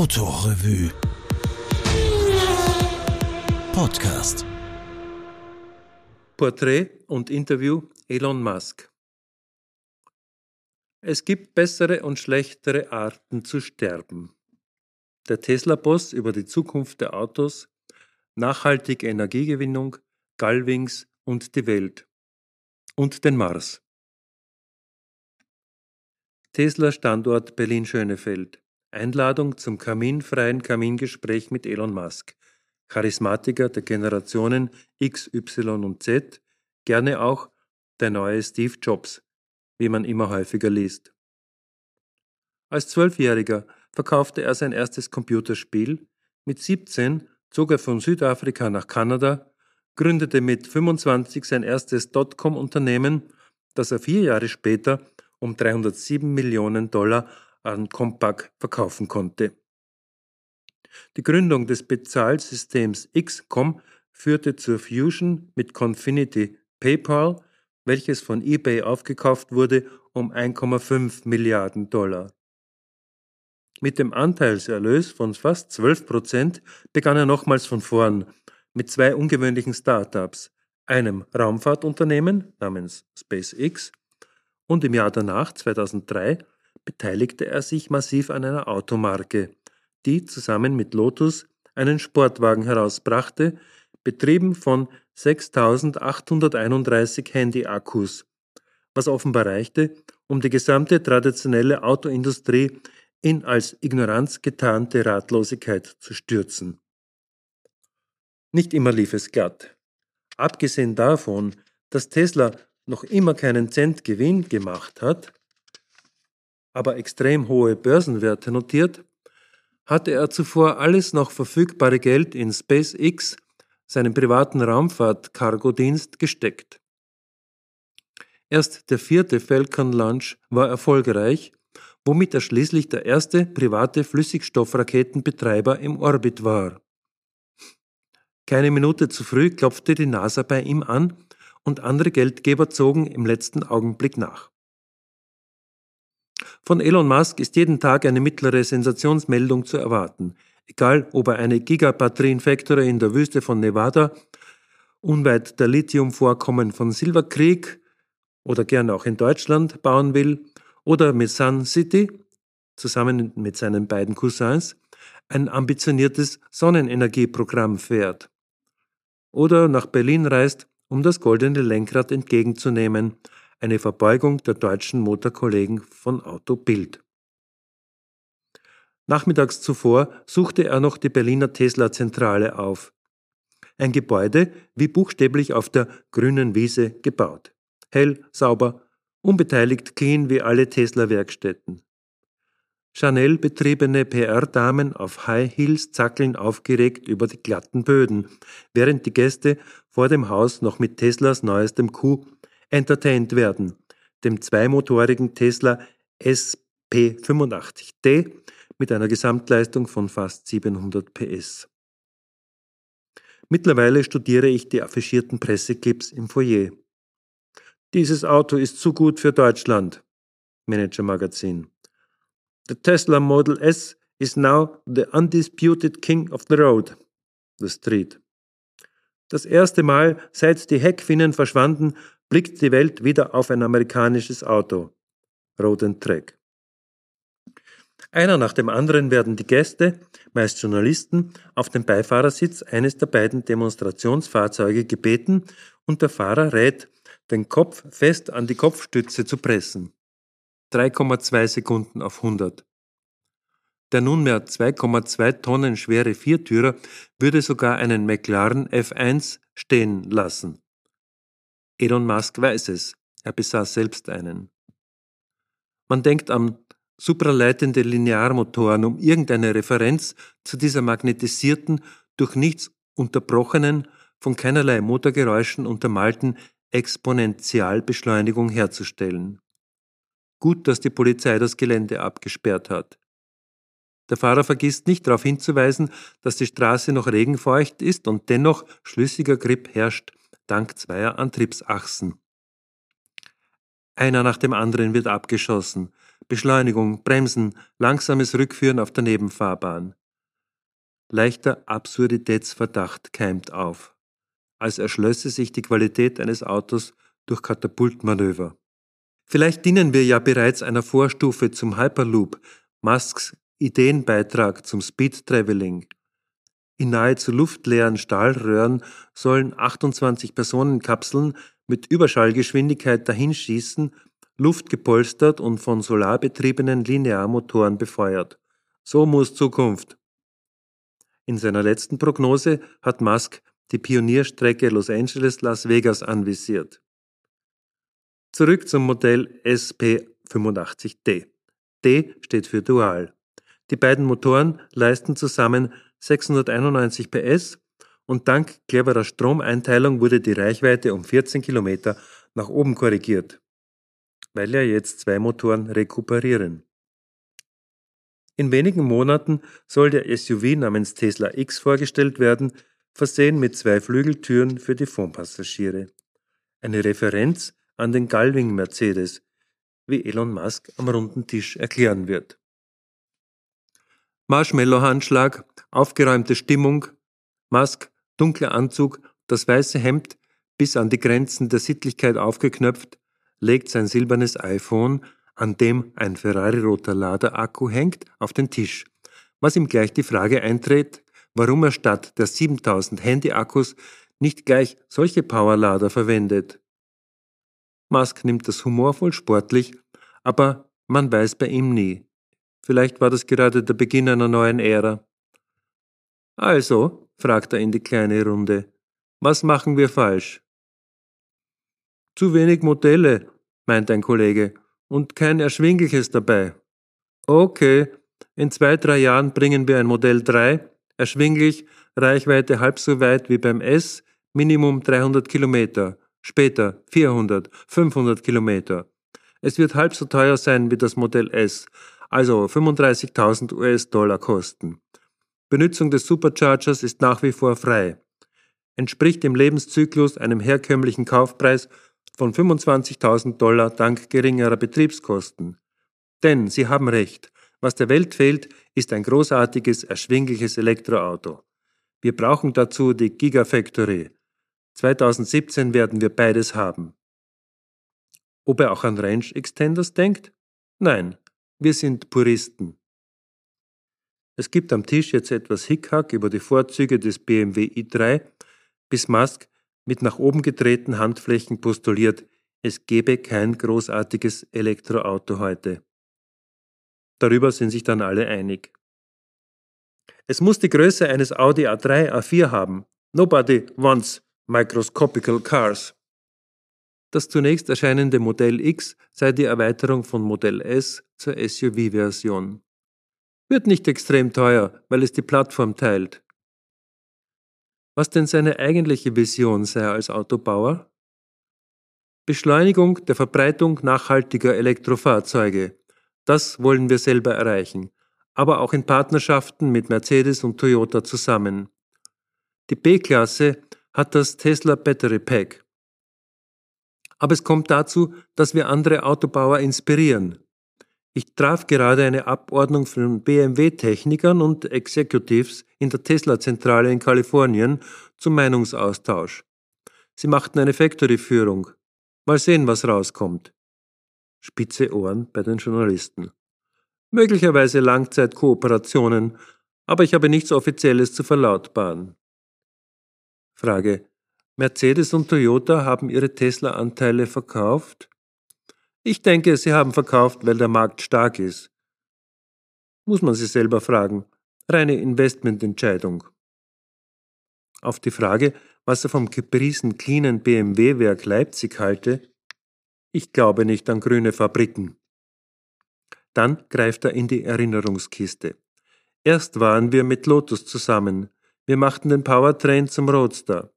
Autorevue Podcast Porträt und Interview Elon Musk Es gibt bessere und schlechtere Arten zu sterben. Der Tesla-Boss über die Zukunft der Autos, nachhaltige Energiegewinnung, Gallwings und die Welt. Und den Mars. Tesla-Standort Berlin-Schönefeld. Einladung zum kaminfreien Kamingespräch mit Elon Musk, Charismatiker der Generationen X, Y und Z, gerne auch der neue Steve Jobs, wie man immer häufiger liest. Als Zwölfjähriger verkaufte er sein erstes Computerspiel, mit 17 zog er von Südafrika nach Kanada, gründete mit 25 sein erstes Dotcom-Unternehmen, das er vier Jahre später um 307 Millionen Dollar an Compaq verkaufen konnte. Die Gründung des Bezahlsystems XCOM führte zur Fusion mit Confinity PayPal, welches von eBay aufgekauft wurde um 1,5 Milliarden Dollar. Mit dem Anteilserlös von fast 12 Prozent begann er nochmals von vorn mit zwei ungewöhnlichen Startups, einem Raumfahrtunternehmen namens SpaceX und im Jahr danach, 2003, beteiligte er sich massiv an einer Automarke, die zusammen mit Lotus einen Sportwagen herausbrachte, betrieben von 6831 Handy-Akkus, was offenbar reichte, um die gesamte traditionelle Autoindustrie in als Ignoranz getarnte Ratlosigkeit zu stürzen. Nicht immer lief es glatt. Abgesehen davon, dass Tesla noch immer keinen Cent Gewinn gemacht hat, aber extrem hohe Börsenwerte notiert, hatte er zuvor alles noch verfügbare Geld in SpaceX, seinen privaten Raumfahrt-Cargo-Dienst, gesteckt. Erst der vierte Falcon Launch war erfolgreich, womit er schließlich der erste private Flüssigstoffraketenbetreiber im Orbit war. Keine Minute zu früh klopfte die NASA bei ihm an und andere Geldgeber zogen im letzten Augenblick nach. Von Elon Musk ist jeden Tag eine mittlere Sensationsmeldung zu erwarten, egal ob er eine Gigabatterien-Factory in der Wüste von Nevada, unweit der Lithiumvorkommen von Silver Creek oder gerne auch in Deutschland bauen will, oder mit Sun City, zusammen mit seinen beiden Cousins, ein ambitioniertes Sonnenenergieprogramm fährt. Oder nach Berlin reist, um das goldene Lenkrad entgegenzunehmen, eine Verbeugung der deutschen Motorkollegen von Auto Bild. Nachmittags zuvor suchte er noch die Berliner Tesla-Zentrale auf. Ein Gebäude wie buchstäblich auf der grünen Wiese gebaut. Hell, sauber, unbeteiligt clean wie alle Tesla-Werkstätten. Chanel-betriebene PR-Damen auf High Heels zackeln aufgeregt über die glatten Böden, während die Gäste vor dem Haus noch mit Teslas neuestem Coup entertained werden, dem zweimotorigen Tesla SP85D mit einer Gesamtleistung von fast 700 PS. Mittlerweile studiere ich die affichierten Presseclips im Foyer. Dieses Auto ist zu gut für Deutschland. Manager Magazin. The Tesla Model S is now the undisputed king of the road. The Street. Das erste Mal, seit die Heckfinnen verschwanden, blickt die Welt wieder auf ein amerikanisches Auto. Roden Track. Einer nach dem anderen werden die Gäste, meist Journalisten, auf den Beifahrersitz eines der beiden Demonstrationsfahrzeuge gebeten und der Fahrer rät, den Kopf fest an die Kopfstütze zu pressen. 3,2 Sekunden auf 100. Der nunmehr 2,2 Tonnen schwere Viertürer würde sogar einen McLaren F1 stehen lassen. Elon Musk weiß es, er besaß selbst einen. Man denkt an supraleitende Linearmotoren, um irgendeine Referenz zu dieser magnetisierten, durch nichts unterbrochenen, von keinerlei Motorgeräuschen untermalten Exponentialbeschleunigung herzustellen. Gut, dass die Polizei das Gelände abgesperrt hat. Der Fahrer vergisst nicht darauf hinzuweisen, dass die Straße noch regenfeucht ist und dennoch schlüssiger Grip herrscht dank zweier Antriebsachsen. Einer nach dem anderen wird abgeschossen, Beschleunigung, Bremsen, langsames Rückführen auf der Nebenfahrbahn. Leichter Absurditätsverdacht keimt auf, als erschlösse sich die Qualität eines Autos durch Katapultmanöver. Vielleicht dienen wir ja bereits einer Vorstufe zum Hyperloop, Musks Ideenbeitrag zum Speed Traveling. In nahezu luftleeren Stahlröhren sollen 28 Personenkapseln mit Überschallgeschwindigkeit dahinschießen, luftgepolstert und von solarbetriebenen Linearmotoren befeuert. So muss Zukunft. In seiner letzten Prognose hat Musk die Pionierstrecke Los Angeles-Las Vegas anvisiert. Zurück zum Modell SP85D. D steht für Dual. Die beiden Motoren leisten zusammen 691 PS und dank cleverer Stromeinteilung wurde die Reichweite um 14 Kilometer nach oben korrigiert, weil ja jetzt zwei Motoren rekuperieren. In wenigen Monaten soll der SUV namens Tesla X vorgestellt werden, versehen mit zwei Flügeltüren für die Fondpassagiere. Eine Referenz an den Galving Mercedes, wie Elon Musk am runden Tisch erklären wird. Marshmallow-Handschlag, aufgeräumte Stimmung, Musk, dunkler Anzug, das weiße Hemd bis an die Grenzen der Sittlichkeit aufgeknöpft, legt sein silbernes iPhone, an dem ein Ferrari-roter Laderakku hängt, auf den Tisch, was ihm gleich die Frage eintritt, warum er statt der 7000 Handy-Akkus nicht gleich solche Powerlader verwendet. Musk nimmt das humorvoll sportlich, aber man weiß bei ihm nie. Vielleicht war das gerade der Beginn einer neuen Ära. Also, fragt er in die kleine Runde, was machen wir falsch? Zu wenig Modelle, meint ein Kollege, und kein erschwingliches dabei. Okay, in zwei, drei Jahren bringen wir ein Modell 3, erschwinglich, Reichweite halb so weit wie beim S, Minimum 300 Kilometer, später 400, 500 Kilometer. Es wird halb so teuer sein wie das Modell S, also 35.000 US-Dollar kosten. Benutzung des Superchargers ist nach wie vor frei. Entspricht im Lebenszyklus einem herkömmlichen Kaufpreis von 25.000 Dollar dank geringerer Betriebskosten. Denn Sie haben recht, was der Welt fehlt, ist ein großartiges, erschwingliches Elektroauto. Wir brauchen dazu die Gigafactory. 2017 werden wir beides haben. Ob er auch an Range Extenders denkt? Nein, wir sind Puristen. Es gibt am Tisch jetzt etwas Hickhack über die Vorzüge des BMW i3, bis Musk mit nach oben gedrehten Handflächen postuliert, es gebe kein großartiges Elektroauto heute. Darüber sind sich dann alle einig. Es muss die Größe eines Audi A3, A4 haben. Nobody wants microscopical cars. Das zunächst erscheinende Modell X sei die Erweiterung von Modell S zur SUV-Version. Wird nicht extrem teuer, weil es die Plattform teilt. Was denn seine eigentliche Vision sei als Autobauer? Beschleunigung der Verbreitung nachhaltiger Elektrofahrzeuge. Das wollen wir selber erreichen, aber auch in Partnerschaften mit Mercedes und Toyota zusammen. Die B-Klasse hat das Tesla Battery Pack. Aber es kommt dazu, dass wir andere Autobauer inspirieren. Ich traf gerade eine Abordnung von BMW-Technikern und Executives in der Tesla-Zentrale in Kalifornien zum Meinungsaustausch. Sie machten eine Factory-Führung. Mal sehen, was rauskommt. Spitze Ohren bei den Journalisten. Möglicherweise Langzeitkooperationen, aber ich habe nichts Offizielles zu verlautbaren. Frage. Mercedes und Toyota haben ihre Tesla-Anteile verkauft? Ich denke, sie haben verkauft, weil der Markt stark ist. Muss man sie selber fragen. Reine Investmententscheidung. Auf die Frage, was er vom gepriesen cleanen BMW-Werk Leipzig halte, ich glaube nicht an grüne Fabriken. Dann greift er in die Erinnerungskiste. Erst waren wir mit Lotus zusammen. Wir machten den Powertrain zum Roadster.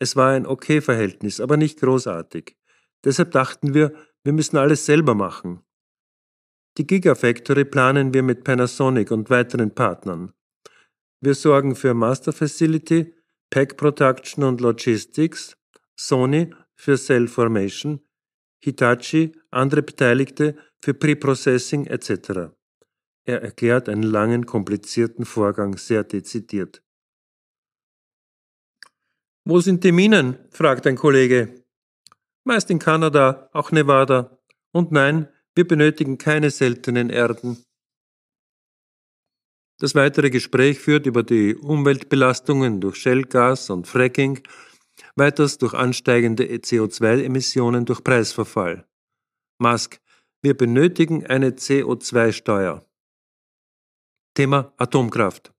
Es war ein okay Verhältnis, aber nicht großartig. Deshalb dachten wir, wir müssen alles selber machen. Die Gigafactory planen wir mit Panasonic und weiteren Partnern. Wir sorgen für Master Facility, Pack Production und Logistics, Sony für Cell Formation, Hitachi, andere Beteiligte für Preprocessing etc. Er erklärt einen langen, komplizierten Vorgang sehr dezidiert. Wo sind die Minen? fragt ein Kollege. Meist in Kanada, auch Nevada. Und nein, wir benötigen keine seltenen Erden. Das weitere Gespräch führt über die Umweltbelastungen durch Shellgas und Fracking, weiters durch ansteigende CO2-Emissionen durch Preisverfall. Musk, wir benötigen eine CO2-Steuer. Thema Atomkraft.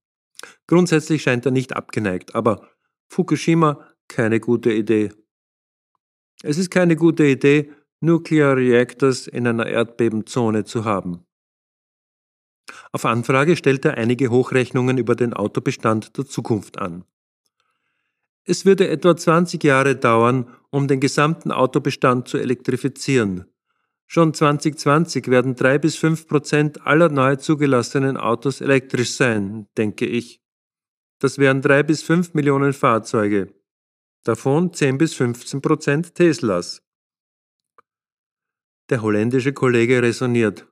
Grundsätzlich scheint er nicht abgeneigt, aber Fukushima keine gute Idee. Es ist keine gute Idee, Nuclear Reactors in einer Erdbebenzone zu haben. Auf Anfrage stellt er einige Hochrechnungen über den Autobestand der Zukunft an. Es würde etwa 20 Jahre dauern, um den gesamten Autobestand zu elektrifizieren. Schon 2020 werden drei bis fünf Prozent aller neu zugelassenen Autos elektrisch sein, denke ich. Das wären drei bis fünf Millionen Fahrzeuge. Davon 10 bis 15 Prozent Teslas. Der holländische Kollege resoniert.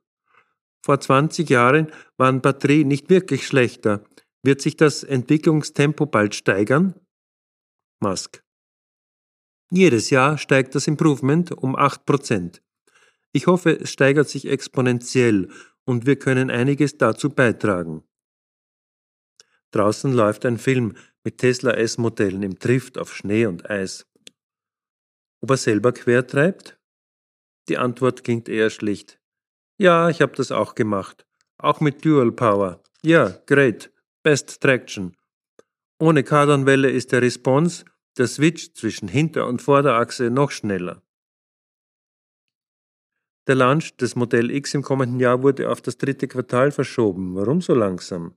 Vor 20 Jahren waren Batterien nicht wirklich schlechter. Wird sich das Entwicklungstempo bald steigern? Musk. Jedes Jahr steigt das Improvement um 8%. Ich hoffe, es steigert sich exponentiell und wir können einiges dazu beitragen. Draußen läuft ein Film mit Tesla S-Modellen im Drift auf Schnee und Eis. Ob er selber quertreibt? Die Antwort klingt eher schlicht. Ja, ich habe das auch gemacht. Auch mit Dual Power. Ja, great. Best Traction. Ohne Kardanwelle ist der Response, der Switch zwischen Hinter- und Vorderachse noch schneller. Der Launch des Modell X im kommenden Jahr wurde auf das dritte Quartal verschoben. Warum so langsam?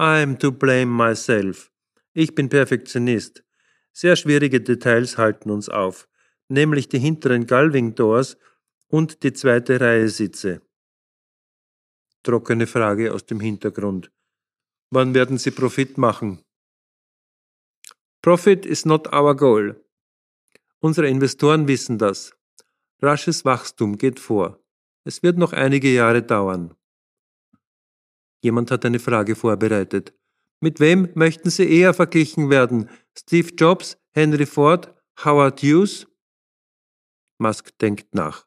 I'm to blame myself. Ich bin Perfektionist. Sehr schwierige Details halten uns auf, nämlich die hinteren Galving Doors und die zweite Reihe Sitze. Trockene Frage aus dem Hintergrund. Wann werden Sie Profit machen? Profit is not our goal. Unsere Investoren wissen das. Rasches Wachstum geht vor. Es wird noch einige Jahre dauern. Jemand hat eine Frage vorbereitet. Mit wem möchten Sie eher verglichen werden? Steve Jobs, Henry Ford, Howard Hughes? Musk denkt nach.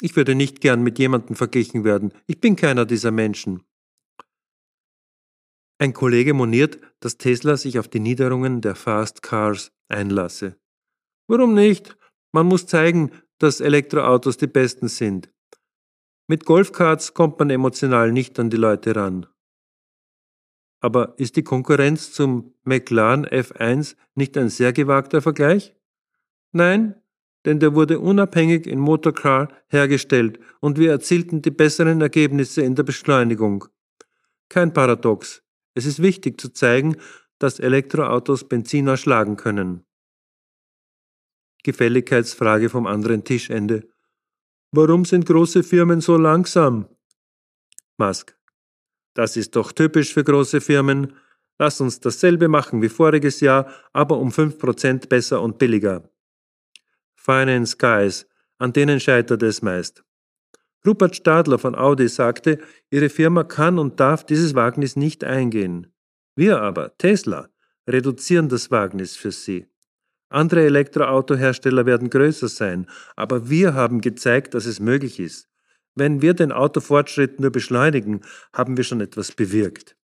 Ich würde nicht gern mit jemandem verglichen werden. Ich bin keiner dieser Menschen. Ein Kollege moniert, dass Tesla sich auf die Niederungen der Fast Cars einlasse. Warum nicht? Man muss zeigen, dass Elektroautos die besten sind. Mit Golfkarts kommt man emotional nicht an die Leute ran. Aber ist die Konkurrenz zum McLaren F1 nicht ein sehr gewagter Vergleich? Nein, denn der wurde unabhängig in Motorcar hergestellt und wir erzielten die besseren Ergebnisse in der Beschleunigung. Kein Paradox. Es ist wichtig zu zeigen, dass Elektroautos Benziner schlagen können. Gefälligkeitsfrage vom anderen Tischende. Warum sind große Firmen so langsam? Musk. Das ist doch typisch für große Firmen. Lass uns dasselbe machen wie voriges Jahr, aber um 5% besser und billiger. Finance Guys, an denen scheitert es meist. Rupert Stadler von Audi sagte, ihre Firma kann und darf dieses Wagnis nicht eingehen. Wir aber, Tesla, reduzieren das Wagnis für sie. Andere Elektroautohersteller werden größer sein, aber wir haben gezeigt, dass es möglich ist. Wenn wir den Autofortschritt nur beschleunigen, haben wir schon etwas bewirkt.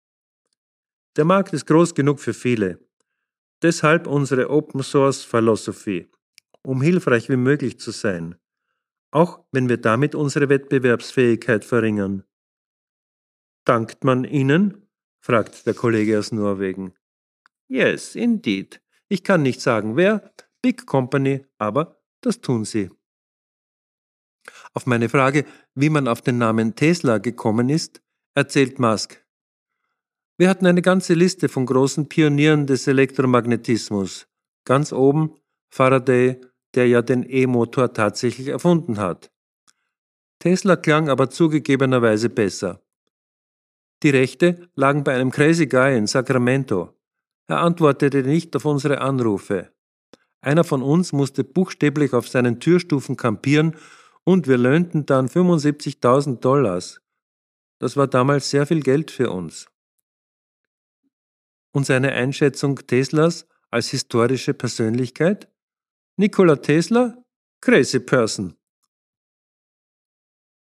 Der Markt ist groß genug für viele. Deshalb unsere Open Source Philosophie, um hilfreich wie möglich zu sein auch wenn wir damit unsere Wettbewerbsfähigkeit verringern. Dankt man Ihnen? fragt der Kollege aus Norwegen. Yes, indeed. Ich kann nicht sagen wer, Big Company, aber das tun sie. Auf meine Frage, wie man auf den Namen Tesla gekommen ist, erzählt Musk. Wir hatten eine ganze Liste von großen Pionieren des Elektromagnetismus. Ganz oben Faraday, der ja den E-Motor tatsächlich erfunden hat. Tesla klang aber zugegebenerweise besser. Die Rechte lagen bei einem Crazy Guy in Sacramento. Er antwortete nicht auf unsere Anrufe. Einer von uns musste buchstäblich auf seinen Türstufen kampieren und wir löhnten dann 75.000 Dollars. Das war damals sehr viel Geld für uns. Und seine Einschätzung Teslas als historische Persönlichkeit? Nikola Tesla? Crazy Person.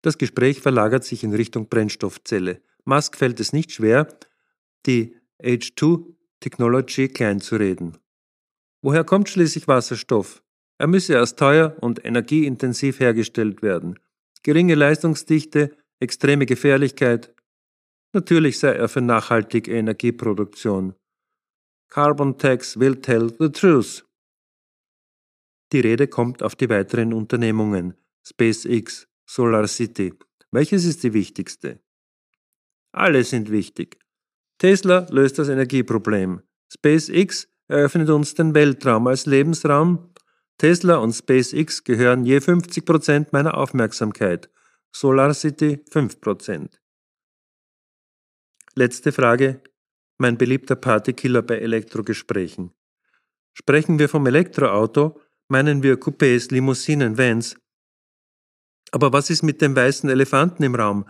Das Gespräch verlagert sich in Richtung Brennstoffzelle. Musk fällt es nicht schwer, die H2 Technology kleinzureden. Woher kommt schließlich Wasserstoff? Er müsse erst teuer und energieintensiv hergestellt werden. Geringe Leistungsdichte, extreme Gefährlichkeit. Natürlich sei er für nachhaltige Energieproduktion. Carbon Tax will tell the truth. Die Rede kommt auf die weiteren Unternehmungen SpaceX, Solar City. Welches ist die wichtigste? Alle sind wichtig. Tesla löst das Energieproblem. SpaceX eröffnet uns den Weltraum als Lebensraum. Tesla und SpaceX gehören je 50% meiner Aufmerksamkeit. SolarCity 5%. Letzte Frage. Mein beliebter Partykiller bei Elektrogesprächen. Sprechen wir vom Elektroauto, meinen wir Coupés, Limousinen, Vans. Aber was ist mit dem weißen Elefanten im Raum,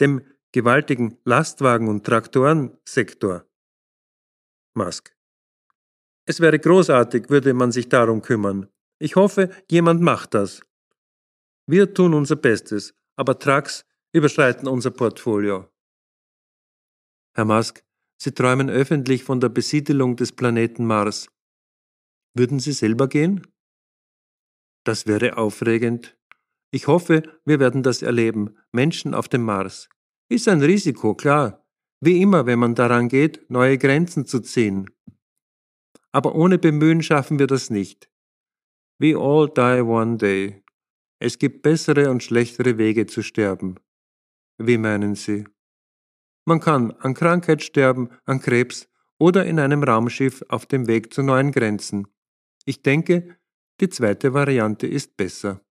dem gewaltigen Lastwagen- und Traktorensektor? Musk. Es wäre großartig, würde man sich darum kümmern. Ich hoffe, jemand macht das. Wir tun unser Bestes, aber Trucks überschreiten unser Portfolio. Herr Musk, Sie träumen öffentlich von der Besiedelung des Planeten Mars. Würden Sie selber gehen? Das wäre aufregend. Ich hoffe, wir werden das erleben. Menschen auf dem Mars. Ist ein Risiko, klar. Wie immer, wenn man daran geht, neue Grenzen zu ziehen. Aber ohne Bemühen schaffen wir das nicht. We all die one day. Es gibt bessere und schlechtere Wege zu sterben. Wie meinen Sie? Man kann an Krankheit sterben, an Krebs oder in einem Raumschiff auf dem Weg zu neuen Grenzen. Ich denke, die zweite Variante ist besser.